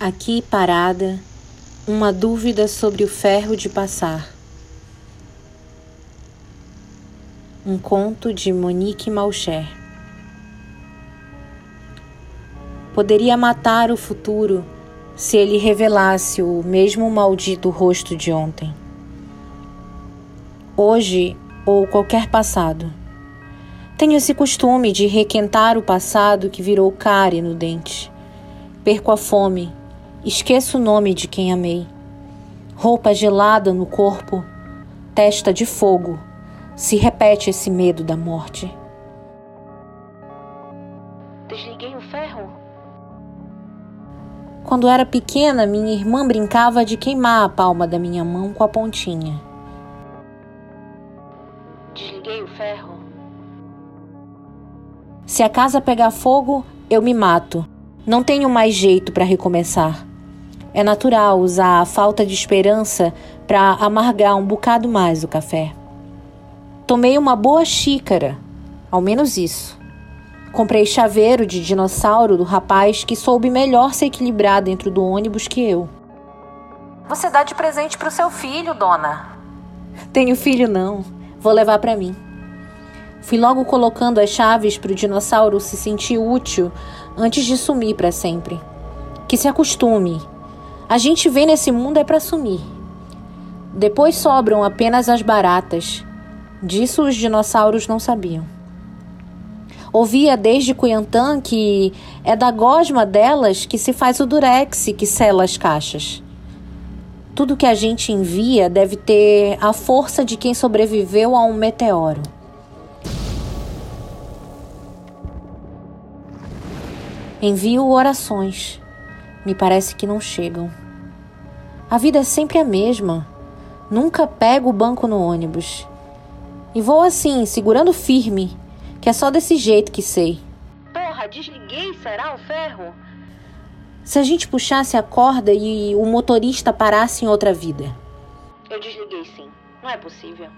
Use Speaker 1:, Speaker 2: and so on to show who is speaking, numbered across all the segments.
Speaker 1: Aqui parada, uma dúvida sobre o ferro de passar. Um conto de Monique Malcher. Poderia matar o futuro se ele revelasse o mesmo maldito rosto de ontem. Hoje ou qualquer passado. Tenho esse costume de requentar o passado que virou cárie no dente. Perco a fome Esqueço o nome de quem amei. Roupa gelada no corpo, testa de fogo. Se repete esse medo da morte.
Speaker 2: Desliguei o ferro?
Speaker 1: Quando era pequena, minha irmã brincava de queimar a palma da minha mão com a pontinha.
Speaker 2: Desliguei o ferro?
Speaker 1: Se a casa pegar fogo, eu me mato. Não tenho mais jeito para recomeçar. É natural usar a falta de esperança para amargar um bocado mais o café. Tomei uma boa xícara, ao menos isso. Comprei chaveiro de dinossauro do rapaz que soube melhor se equilibrar dentro do ônibus que eu.
Speaker 2: Você dá de presente para o seu filho, dona?
Speaker 1: Tenho filho não, vou levar para mim. Fui logo colocando as chaves para o dinossauro se sentir útil antes de sumir para sempre. Que se acostume a gente vem nesse mundo é para sumir. Depois sobram apenas as baratas. Disso os dinossauros não sabiam. Ouvia desde Cuyantã que é da gosma delas que se faz o durex que sela as caixas. Tudo que a gente envia deve ter a força de quem sobreviveu a um meteoro. Envio orações me parece que não chegam. A vida é sempre a mesma. Nunca pego o banco no ônibus. E vou assim, segurando firme, que é só desse jeito que sei.
Speaker 2: Porra, desliguei, será o ferro?
Speaker 1: Se a gente puxasse a corda e o motorista parasse em outra vida.
Speaker 2: Eu desliguei sim. Não é possível.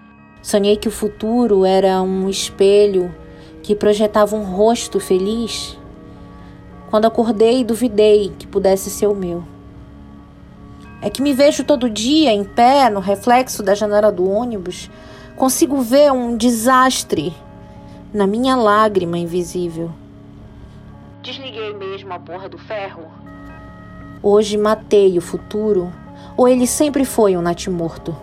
Speaker 1: Sonhei que o futuro era um espelho que projetava um rosto feliz quando acordei, duvidei que pudesse ser o meu. É que me vejo todo dia em pé no reflexo da janela do ônibus, consigo ver um desastre na minha lágrima invisível.
Speaker 2: Desliguei mesmo a porra do ferro.
Speaker 1: Hoje matei o futuro, ou ele sempre foi um natimorto?